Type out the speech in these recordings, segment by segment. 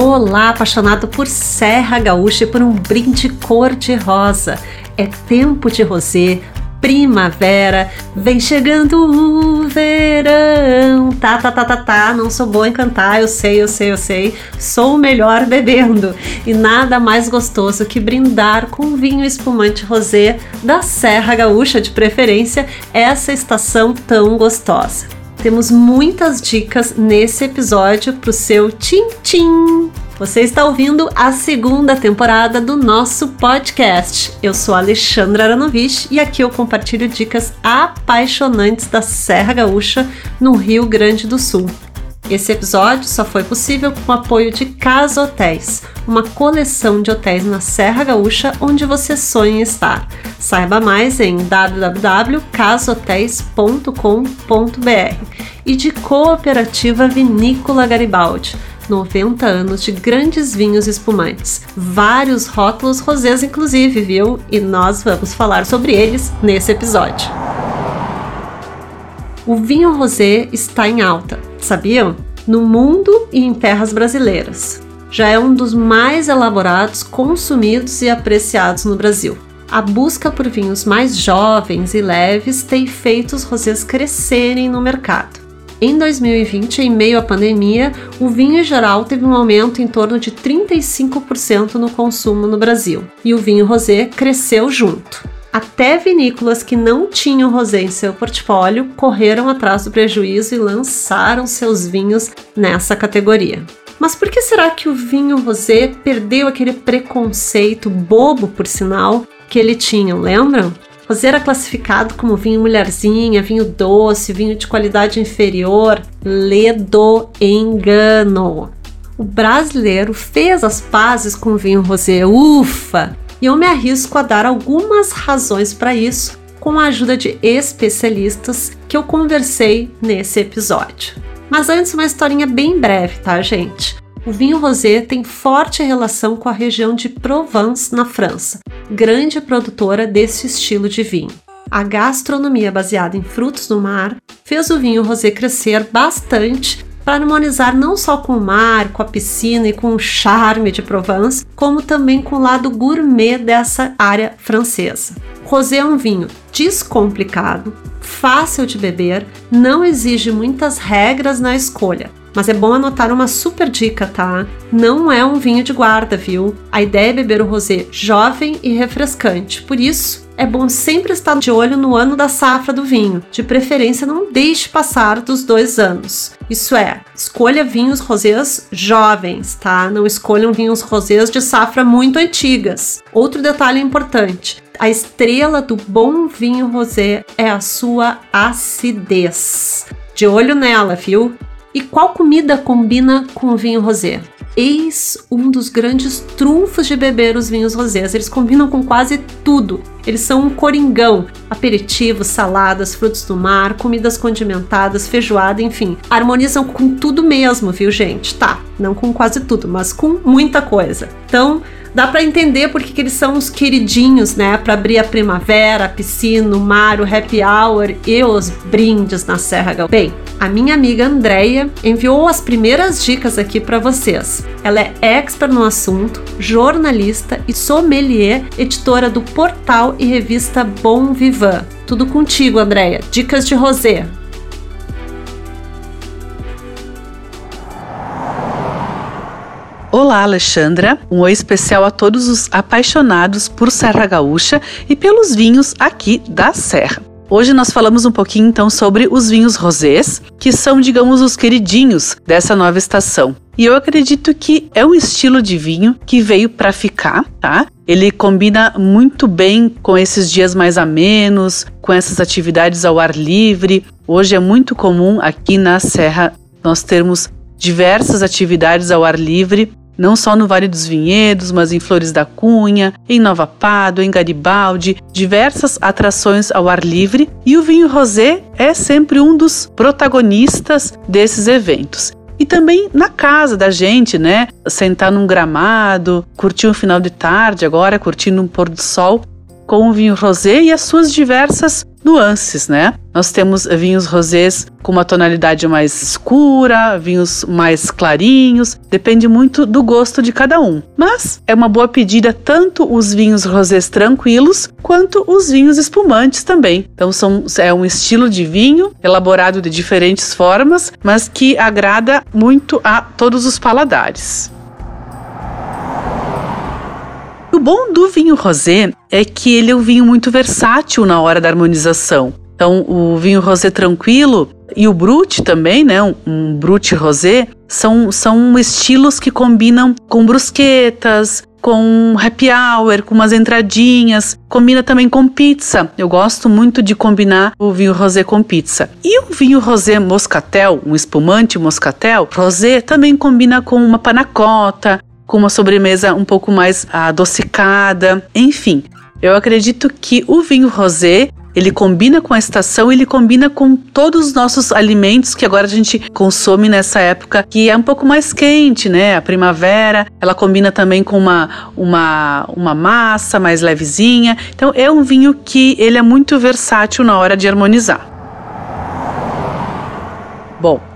Olá, apaixonado por Serra Gaúcha e por um brinde cor-de-rosa. É tempo de rosé, primavera, vem chegando o verão. Tá, tá, tá, tá, tá, não sou boa em cantar, eu sei, eu sei, eu sei. Sou o melhor bebendo. E nada mais gostoso que brindar com vinho espumante rosé da Serra Gaúcha, de preferência, essa estação tão gostosa. Temos muitas dicas nesse episódio para o seu tchim-tchim. Você está ouvindo a segunda temporada do nosso podcast. Eu sou Alexandra Aranovich e aqui eu compartilho dicas apaixonantes da Serra Gaúcha, no Rio Grande do Sul. Esse episódio só foi possível com o apoio de Casa Hotéis, uma coleção de hotéis na Serra Gaúcha onde você sonha estar. Saiba mais em www.casotéis.com.br e de Cooperativa Vinícola Garibaldi. 90 anos de grandes vinhos espumantes, vários rótulos rosés inclusive, viu? E nós vamos falar sobre eles nesse episódio. O vinho rosé está em alta, sabiam? No mundo e em terras brasileiras. Já é um dos mais elaborados, consumidos e apreciados no Brasil. A busca por vinhos mais jovens e leves tem feito os rosés crescerem no mercado. Em 2020, em meio à pandemia, o vinho em geral teve um aumento em torno de 35% no consumo no Brasil, e o vinho rosé cresceu junto. Até vinícolas que não tinham rosé em seu portfólio correram atrás do prejuízo e lançaram seus vinhos nessa categoria. Mas por que será que o vinho rosé perdeu aquele preconceito bobo, por sinal, que ele tinha, lembram? Rosé era classificado como vinho mulherzinha, vinho doce, vinho de qualidade inferior. Ledo engano. O brasileiro fez as pazes com o vinho rosé, ufa! E eu me arrisco a dar algumas razões para isso com a ajuda de especialistas que eu conversei nesse episódio. Mas antes, uma historinha bem breve, tá, gente? O vinho rosé tem forte relação com a região de Provence, na França, grande produtora desse estilo de vinho. A gastronomia baseada em frutos do mar fez o vinho rosé crescer bastante para harmonizar não só com o mar, com a piscina e com o charme de Provence, como também com o lado gourmet dessa área francesa. Rosé é um vinho descomplicado, fácil de beber, não exige muitas regras na escolha. Mas é bom anotar uma super dica, tá? Não é um vinho de guarda, viu? A ideia é beber o rosé jovem e refrescante. Por isso, é bom sempre estar de olho no ano da safra do vinho. De preferência, não deixe passar dos dois anos. Isso é, escolha vinhos rosés jovens, tá? Não escolham vinhos rosés de safra muito antigas. Outro detalhe importante: a estrela do bom vinho rosé é a sua acidez. De olho nela, viu? E qual comida combina com o vinho rosé? Eis um dos grandes trunfos de beber os vinhos rosés. Eles combinam com quase tudo. Eles são um coringão: aperitivos, saladas, frutos do mar, comidas condimentadas, feijoada, enfim. Harmonizam com tudo mesmo, viu, gente? Tá, não com quase tudo, mas com muita coisa. Então, dá para entender porque que eles são os queridinhos, né? Para abrir a primavera, a piscina, o mar, o happy hour e os brindes na Serra Gaúcha. A minha amiga Andreia enviou as primeiras dicas aqui para vocês. Ela é expert no assunto, jornalista e sommelier, editora do portal e revista Bom Vivan. Tudo contigo, Andreia. Dicas de rosé. Olá, Alexandra. Um oi especial a todos os apaixonados por Serra Gaúcha e pelos vinhos aqui da Serra. Hoje nós falamos um pouquinho então sobre os vinhos rosés, que são, digamos, os queridinhos dessa nova estação. E eu acredito que é um estilo de vinho que veio para ficar, tá? Ele combina muito bem com esses dias mais amenos, com essas atividades ao ar livre. Hoje é muito comum aqui na Serra nós termos diversas atividades ao ar livre não só no Vale dos Vinhedos, mas em Flores da Cunha, em Nova Pádua, em Garibaldi, diversas atrações ao ar livre, e o vinho rosé é sempre um dos protagonistas desses eventos. E também na casa da gente, né? Sentar num gramado, curtir um final de tarde agora, curtindo um pôr do sol com o vinho rosé e as suas diversas nuances, né? Nós temos vinhos rosés com uma tonalidade mais escura, vinhos mais clarinhos, depende muito do gosto de cada um. Mas é uma boa pedida tanto os vinhos rosés tranquilos quanto os vinhos espumantes também. Então são, é um estilo de vinho elaborado de diferentes formas, mas que agrada muito a todos os paladares. O bom do vinho rosé é que ele é um vinho muito versátil na hora da harmonização. Então, o vinho rosé tranquilo e o brut também, né, um, um brut rosé, são, são estilos que combinam com brusquetas, com happy hour, com umas entradinhas, combina também com pizza. Eu gosto muito de combinar o vinho rosé com pizza. E o vinho rosé moscatel, um espumante moscatel, rosé também combina com uma panacota, com uma sobremesa um pouco mais adocicada, enfim. Eu acredito que o vinho rosé ele combina com a estação, ele combina com todos os nossos alimentos que agora a gente consome nessa época que é um pouco mais quente, né? A primavera, ela combina também com uma, uma, uma massa mais levezinha. Então é um vinho que ele é muito versátil na hora de harmonizar.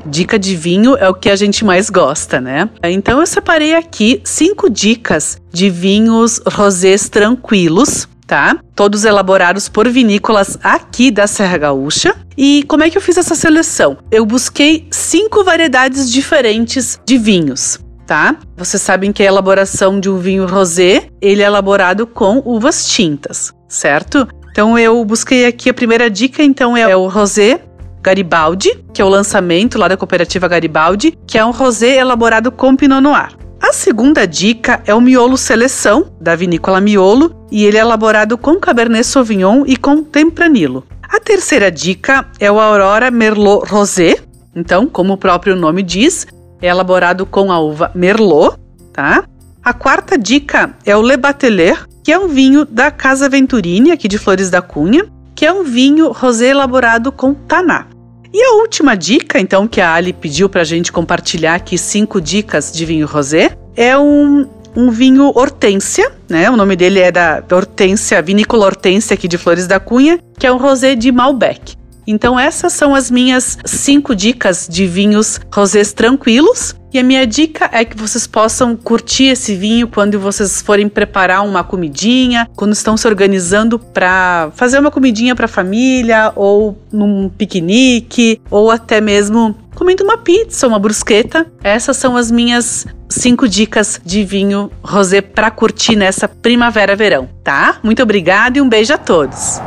Dica de vinho é o que a gente mais gosta, né? Então eu separei aqui cinco dicas de vinhos rosés tranquilos, tá? Todos elaborados por vinícolas aqui da Serra Gaúcha. E como é que eu fiz essa seleção? Eu busquei cinco variedades diferentes de vinhos. Tá? Vocês sabem que a elaboração de um vinho rosé, ele é elaborado com uvas tintas, certo? Então eu busquei aqui a primeira dica, então é o rosé Garibaldi, que é o lançamento lá da cooperativa Garibaldi, que é um rosé elaborado com Pinot Noir. A segunda dica é o Miolo Seleção, da vinícola Miolo, e ele é elaborado com Cabernet Sauvignon e com Tempranillo. A terceira dica é o Aurora Merlot Rosé. Então, como o próprio nome diz, é elaborado com a uva Merlot, tá? A quarta dica é o Le Bateler, que é um vinho da Casa Venturini, aqui de Flores da Cunha, que é um vinho rosé elaborado com taná. E a última dica, então, que a Ali pediu para a gente compartilhar aqui cinco dicas de vinho rosé, é um, um vinho Hortência, né? O nome dele é da Hortência, Vinícola Hortência aqui de Flores da Cunha, que é um rosé de Malbec. Então essas são as minhas cinco dicas de vinhos rosés tranquilos. E a minha dica é que vocês possam curtir esse vinho quando vocês forem preparar uma comidinha, quando estão se organizando para fazer uma comidinha para a família, ou num piquenique, ou até mesmo comendo uma pizza, uma brusqueta. Essas são as minhas cinco dicas de vinho rosé para curtir nessa primavera-verão, tá? Muito obrigada e um beijo a todos.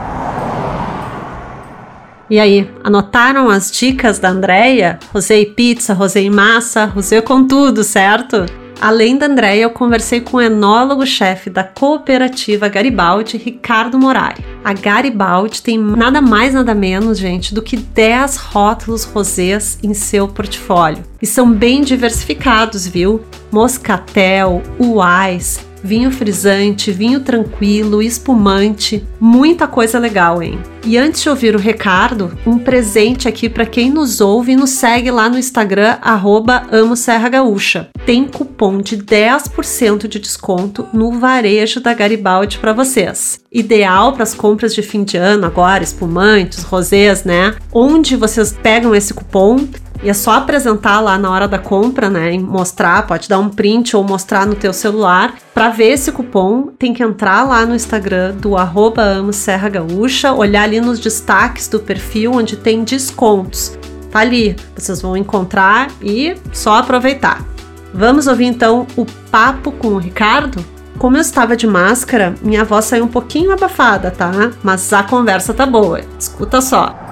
E aí, anotaram as dicas da Andrea? Rosei pizza, rosei massa, rosei com tudo, certo? Além da Andrea, eu conversei com o enólogo-chefe da cooperativa Garibaldi, Ricardo Morari. A Garibaldi tem nada mais nada menos, gente, do que 10 rótulos rosés em seu portfólio. E são bem diversificados, viu? Moscatel, Uais, vinho frisante, vinho tranquilo, espumante, muita coisa legal, hein? E antes de ouvir o Ricardo, um presente aqui para quem nos ouve e nos segue lá no Instagram, arroba Amo Serra Gaúcha. Tem cupom de 10% de desconto no varejo da Garibaldi para vocês. Ideal para as compras de fim de ano agora, espumantes, rosés, né? Onde vocês pegam esse cupom e é só apresentar lá na hora da compra, né? E mostrar, pode dar um print ou mostrar no teu celular. Para ver esse cupom, tem que entrar lá no Instagram do arroba Amo Serra Gaúcha, olhar ali nos destaques do perfil onde tem descontos. Tá ali, vocês vão encontrar e só aproveitar. Vamos ouvir então o papo com o Ricardo? Como eu estava de máscara, minha voz saiu um pouquinho abafada, tá? Mas a conversa tá boa. Escuta só.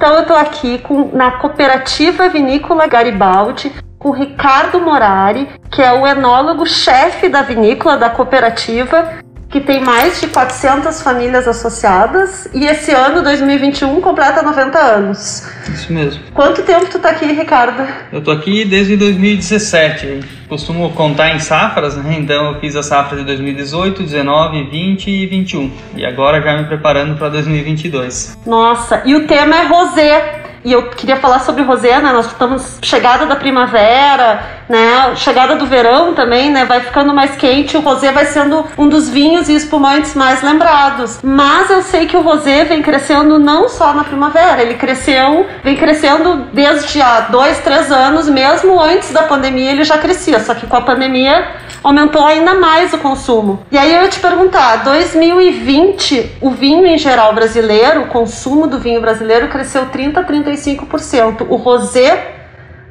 Então eu estou aqui com, na cooperativa vinícola Garibaldi com o Ricardo Morari, que é o enólogo-chefe da vinícola da cooperativa, que tem mais de 400 famílias associadas e esse ano, 2021, completa 90 anos. Isso mesmo. Quanto tempo tu tá aqui, Ricardo? Eu tô aqui desde 2017. costumo contar em safras, né? Então eu fiz a safra de 2018, 19, 20 e 21. E agora já me preparando para 2022. Nossa, e o tema é rosé. E eu queria falar sobre rosé, né? Nós estamos chegada da primavera, né? Chegada do verão também, né? Vai ficando mais quente, o rosé vai sendo um dos vinhos e espumantes mais lembrados. Mas eu sei que o rosé vem crescendo não só na primavera, ele cresceu, vem crescendo desde há dois, três anos, mesmo antes da pandemia ele já crescia, só que com a pandemia aumentou ainda mais o consumo. E aí eu ia te perguntar, 2020, o vinho em geral brasileiro, o consumo do vinho brasileiro cresceu 30 a 35%. O rosé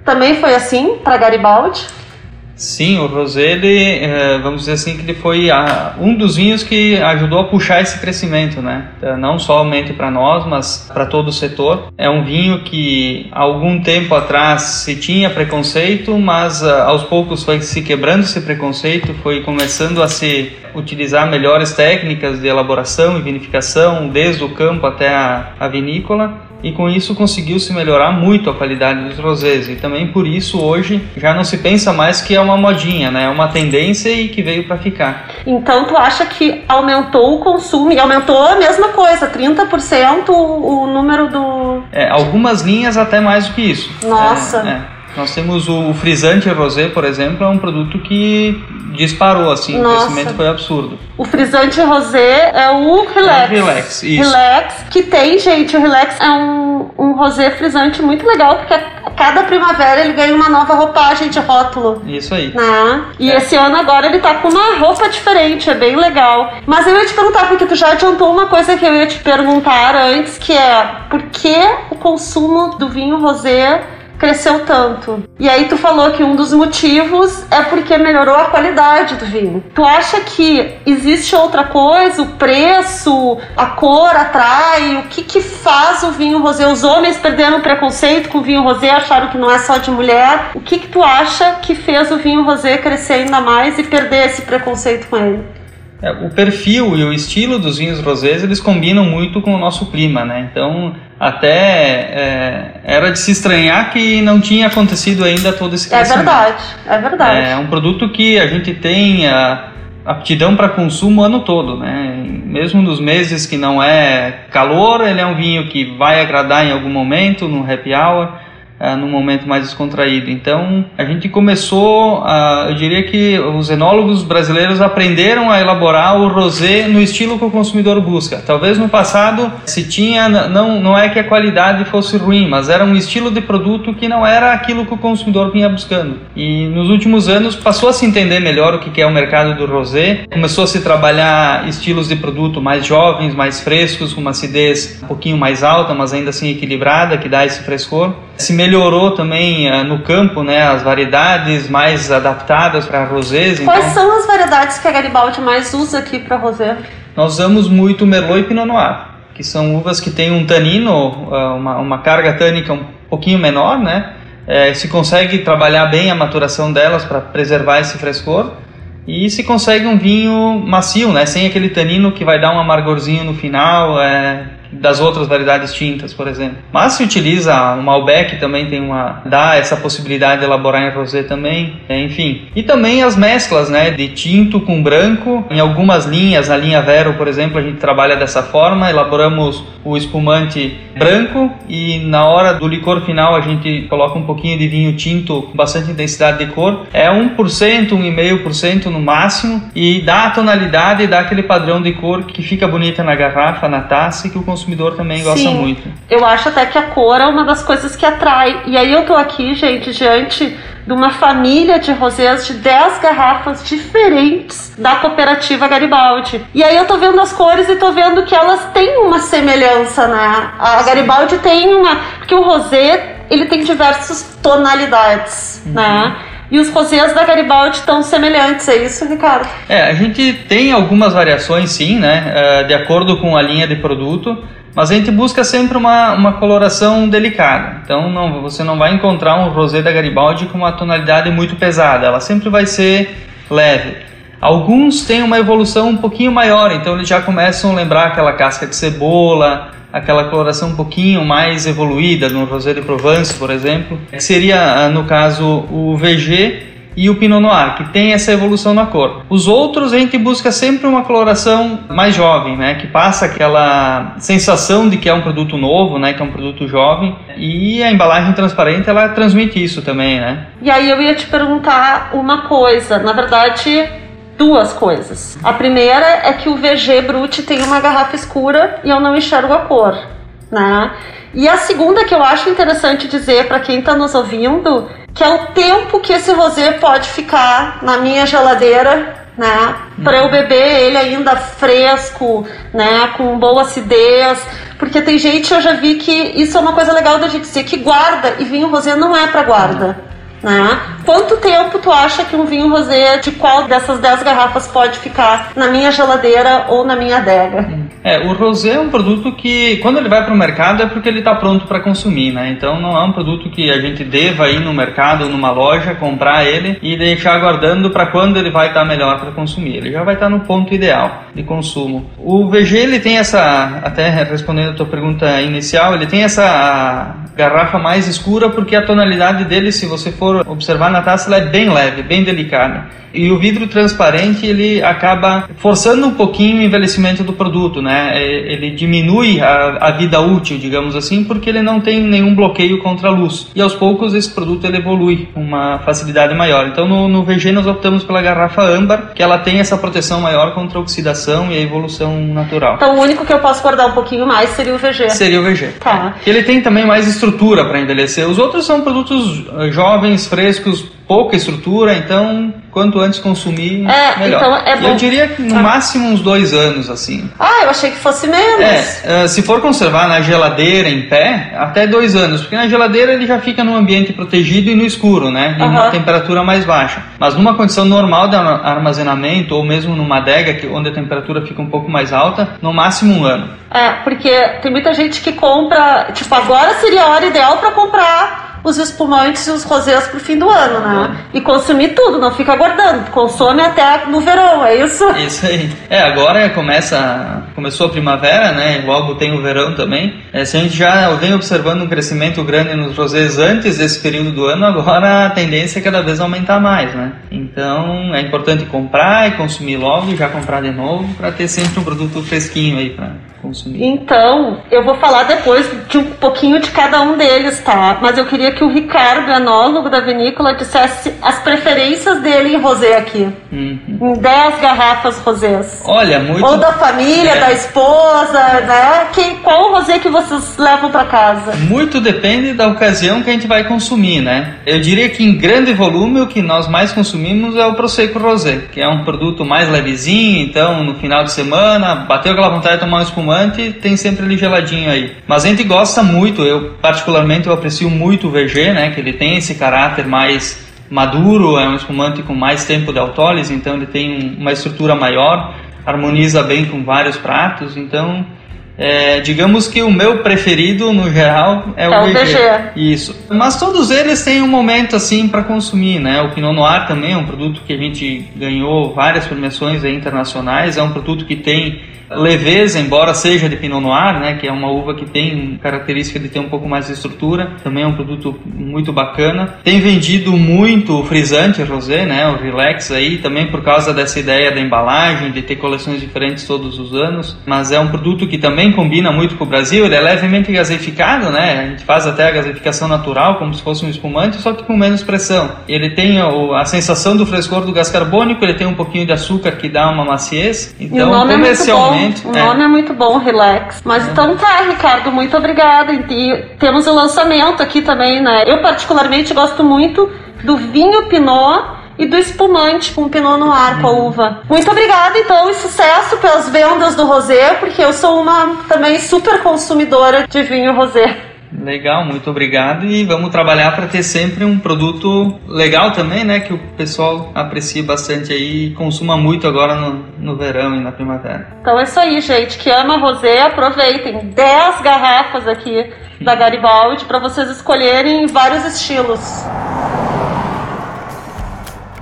também foi assim para Garibaldi? Sim, o rosé, ele, é, vamos dizer assim, que ele foi um dos vinhos que ajudou a puxar esse crescimento, né? Então, não somente para nós, mas para todo o setor. É um vinho que algum tempo atrás se tinha preconceito, mas ah, aos poucos foi se quebrando esse preconceito, foi começando a se utilizar melhores técnicas de elaboração e vinificação, desde o campo até a vinícola e com isso conseguiu-se melhorar muito a qualidade dos rosés e também por isso hoje já não se pensa mais que é uma modinha, né? É uma tendência e que veio para ficar. Então tu acha que aumentou o consumo e aumentou a mesma coisa, 30% o, o número do é, algumas linhas até mais do que isso. Nossa. É, é. Nós temos o frisante rosé, por exemplo, é um produto que disparou, assim, Nossa. o crescimento foi absurdo. O frisante rosé é o Relax. É o Relax, isso. Relax, que tem, gente, o Relax é um, um rosé frisante muito legal, porque a cada primavera ele ganha uma nova roupagem de rótulo. Isso aí. Né? E é. esse ano agora ele tá com uma roupa diferente, é bem legal. Mas eu ia te perguntar, porque tu já adiantou uma coisa que eu ia te perguntar antes, que é por que o consumo do vinho rosé cresceu tanto. E aí tu falou que um dos motivos é porque melhorou a qualidade do vinho. Tu acha que existe outra coisa? O preço, a cor atrai? O que que faz o vinho rosé? Os homens perderam o preconceito com o vinho rosé, acharam que não é só de mulher. O que que tu acha que fez o vinho rosé crescer ainda mais e perder esse preconceito com ele? É, o perfil e o estilo dos vinhos rosés eles combinam muito com o nosso clima, né? Então até é, era de se estranhar que não tinha acontecido ainda todo esse é crescimento. É verdade, é verdade. É um produto que a gente tem a aptidão para consumo o ano todo, né? Mesmo nos meses que não é calor, ele é um vinho que vai agradar em algum momento no happy hour uh, num momento mais descontraído. Então, a gente começou, uh, eu diria que os enólogos brasileiros aprenderam a elaborar o rosé no estilo que o consumidor busca. Talvez no passado se tinha, não, não é que a qualidade fosse ruim, mas era um estilo de produto que não era aquilo que o consumidor vinha buscando. E nos últimos anos passou a se entender melhor o que é o mercado do rosé, começou a se trabalhar estilos de produto mais jovens, mais frescos, com uma acidez um pouquinho mais alta, mas ainda assim equilibrada, que dá esse frescor. Se melhorou também uh, no campo, né, as variedades mais adaptadas para rosés. Quais então... são as variedades que a Garibaldi mais usa aqui para rosé? Nós usamos muito Merlot e Pinot Noir, que são uvas que têm um tanino, uh, uma, uma carga tânica um pouquinho menor, né? É, se consegue trabalhar bem a maturação delas para preservar esse frescor e se consegue um vinho macio, né? Sem aquele tanino que vai dar um amargorzinho no final, é, das outras variedades tintas, por exemplo. Mas se utiliza o Malbec também tem uma dá essa possibilidade de elaborar em rosé também, é, enfim. E também as mesclas, né, de tinto com branco. Em algumas linhas, na linha Vero, por exemplo, a gente trabalha dessa forma, elaboramos o espumante branco e na hora do licor final a gente coloca um pouquinho de vinho tinto com bastante intensidade de cor. É 1%, 1,5% no máximo e dá a tonalidade, dá aquele padrão de cor que fica bonita na garrafa, na taça e que o consumidor também gosta Sim, muito. Eu acho até que a cor é uma das coisas que atrai. E aí eu tô aqui, gente, diante de uma família de rosés de 10 garrafas diferentes da cooperativa Garibaldi. E aí eu tô vendo as cores e tô vendo que elas têm uma semelhança, né? A Garibaldi tem uma, porque o rosé, ele tem diversas tonalidades, uhum. né? E os rosés da Garibaldi estão semelhantes, é isso, Ricardo? É, a gente tem algumas variações sim, né? Uh, de acordo com a linha de produto, mas a gente busca sempre uma, uma coloração delicada. Então não, você não vai encontrar um rosé da Garibaldi com uma tonalidade muito pesada, ela sempre vai ser leve. Alguns têm uma evolução um pouquinho maior, então eles já começam a lembrar aquela casca de cebola, aquela coloração um pouquinho mais evoluída no Rosé de Provence, por exemplo, seria, ah, no caso, o VG e o Pinot Noir, que tem essa evolução na cor. Os outros a gente busca sempre uma coloração mais jovem, né, que passa aquela sensação de que é um produto novo, né, que é um produto jovem, e a embalagem transparente ela transmite isso também, né? E aí eu ia te perguntar uma coisa, na verdade, duas coisas. A primeira é que o VG Brut tem uma garrafa escura e eu não enxergo a cor, né? E a segunda que eu acho interessante dizer para quem está nos ouvindo, que é o tempo que esse rosé pode ficar na minha geladeira, né? Para eu beber ele ainda fresco, né? Com boa acidez. Porque tem gente, eu já vi que isso é uma coisa legal da gente dizer, que guarda e vinho rosé não é para guarda. Né? Quanto tempo tu acha que um vinho rosé de qual dessas 10 garrafas pode ficar na minha geladeira ou na minha adega? É, o rosé é um produto que quando ele vai para o mercado é porque ele está pronto para consumir, né? Então não é um produto que a gente deva ir no mercado ou numa loja comprar ele e deixar aguardando para quando ele vai estar tá melhor para consumir. Ele já vai estar tá no ponto ideal de consumo. O VG ele tem essa, até respondendo a tua pergunta inicial, ele tem essa garrafa mais escura porque a tonalidade dele, se você for observar na taça, ela é bem leve, bem delicada. E o vidro transparente ele acaba forçando um pouquinho o envelhecimento do produto, né? É, ele diminui a, a, vida útil, digamos assim, porque ele não tem nenhum bloqueio contra a luz. E aos poucos esse produto ele evolui com uma facilidade maior. Então no, no VG nós optamos pela garrafa âmbar, que ela tem essa proteção maior contra a oxidação e a evolução natural. Então o único que eu posso guardar um pouquinho mais seria o VG. Seria o VG. Tá. Ele tem também mais estrutura para envelhecer. Os outros são produtos eh, jovens, frescos, pouca estrutura, então quanto antes consumir, é, melhor. Então é bom. Eu diria que no ah. máximo uns dois anos, assim. Ah, eu achei que fosse menos. É, uh, se for conservar na geladeira em pé, até dois anos, porque na geladeira ele já fica num ambiente protegido e no escuro, né? Em uma temperatura mais baixa. Mas numa condição normal de armazenamento, ou mesmo numa adega, que, onde a temperatura fica um pouco mais alta, no máximo um ano. É, porque tem muita gente que compra, tipo, agora seria a hora ideal para comprar os espumantes e os rosés pro fim do ano, né? E consumir tudo, não fica guardando. Consome até no verão, é isso? Isso aí. É, agora começa, começou a primavera, né? Logo tem o verão também. É, se a gente já vem observando um crescimento grande nos rosés antes desse período do ano, agora a tendência é cada vez aumentar mais, né? Então é importante comprar e consumir logo e já comprar de novo para ter sempre um produto fresquinho aí para consumir. Então, eu vou falar depois de um pouquinho de cada um deles, tá? Mas eu queria que o Ricardo, enólogo da vinícola, dissesse as preferências dele em rosé aqui. Uhum. Em 10 garrafas rosés. Olha, muito... Ou da família, é. da esposa, né? Que, qual o rosé que vocês levam para casa? Muito depende da ocasião que a gente vai consumir, né? Eu diria que em grande volume o que nós mais consumimos é o Prosecco Rosé, que é um produto mais levezinho, então no final de semana, bateu aquela vontade de tomar um espumante espumante, tem sempre ali geladinho aí. Mas a gente gosta muito, eu particularmente eu aprecio muito o VG, né, que ele tem esse caráter mais maduro, é um espumante com mais tempo de autólise, então ele tem uma estrutura maior, harmoniza bem com vários pratos, então é, digamos que o meu preferido no geral é, é o, VG. VG. Isso. Mas todos eles têm um momento assim para consumir, né? O Pinot Noir também é um produto que a gente ganhou várias premiações internacionais, é um produto que tem leveza, embora seja de Pinot Noir, né, que é uma uva que tem característica de ter um pouco mais de estrutura, também é um produto muito bacana. Tem vendido muito o frisante rosé, né, o Relax aí, também por causa dessa ideia da embalagem, de ter coleções diferentes todos os anos, mas é um produto que também combina muito com o Brasil, ele é levemente gaseificado, né, a gente faz até a gaseificação natural, como se fosse um espumante, só que com menos pressão. Ele tem a, a sensação do frescor do gás carbônico, ele tem um pouquinho de açúcar que dá uma maciez, então comercialmente o é. nome é. é muito bom, Relax. Mas é. então tá, Ricardo, muito obrigada. E temos o lançamento aqui também, né? Eu particularmente gosto muito do vinho Pinot e do espumante com Pinot Noir, com a uhum. uva. Muito obrigada, então, e sucesso pelas vendas do rosé, porque eu sou uma também super consumidora de vinho rosé. Legal, muito obrigado e vamos trabalhar para ter sempre um produto legal também, né? Que o pessoal aprecie bastante aí e consuma muito agora no, no verão e na primavera. Então é isso aí, gente. Que ama rosé, aproveitem. 10 garrafas aqui da Garibaldi para vocês escolherem vários estilos.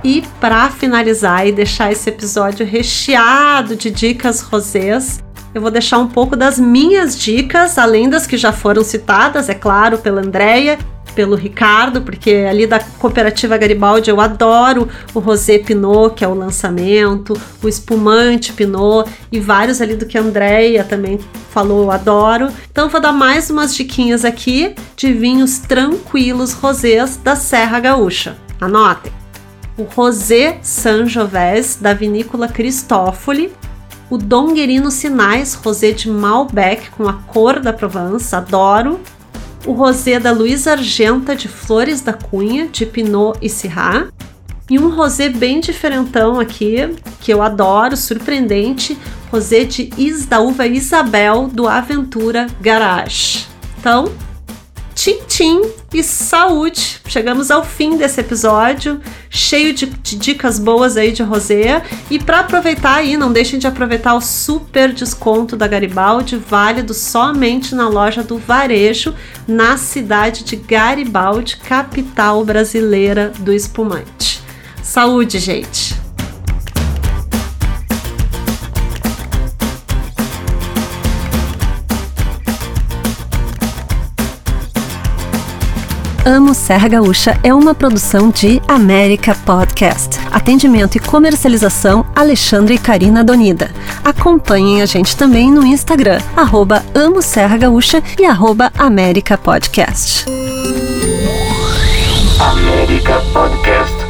E para finalizar e deixar esse episódio recheado de dicas rosés, eu vou deixar um pouco das minhas dicas, além das que já foram citadas, é claro, pela Andrea, pelo Ricardo, porque ali da Cooperativa Garibaldi eu adoro o Rosé Pinot, que é o lançamento, o espumante Pinot e vários ali do que a Andrea também falou, eu adoro. Então vou dar mais umas diquinhas aqui de vinhos tranquilos rosés da Serra Gaúcha. Anotem. O Rosé Sangiovese da vinícola Cristófoli, o Donguerino Sinais Rosé de Malbec com a cor da Provence, adoro. O rosé da Luiz Argenta de Flores da Cunha, de Pinot e Syrah. E um rosé bem diferentão aqui, que eu adoro, surpreendente, rosé de Is da uva Isabel do Aventura Garage. Então, tchim e saúde! Chegamos ao fim desse episódio, cheio de, de dicas boas aí de rosé. E para aproveitar aí, não deixem de aproveitar o super desconto da Garibaldi, válido somente na loja do Varejo, na cidade de Garibaldi, capital brasileira do espumante. Saúde, gente! Amo Serra Gaúcha é uma produção de América Podcast. Atendimento e comercialização Alexandre e Karina Donida. Acompanhem a gente também no Instagram, arroba Amo Serra Gaúcha e arroba América Podcast. América Podcast.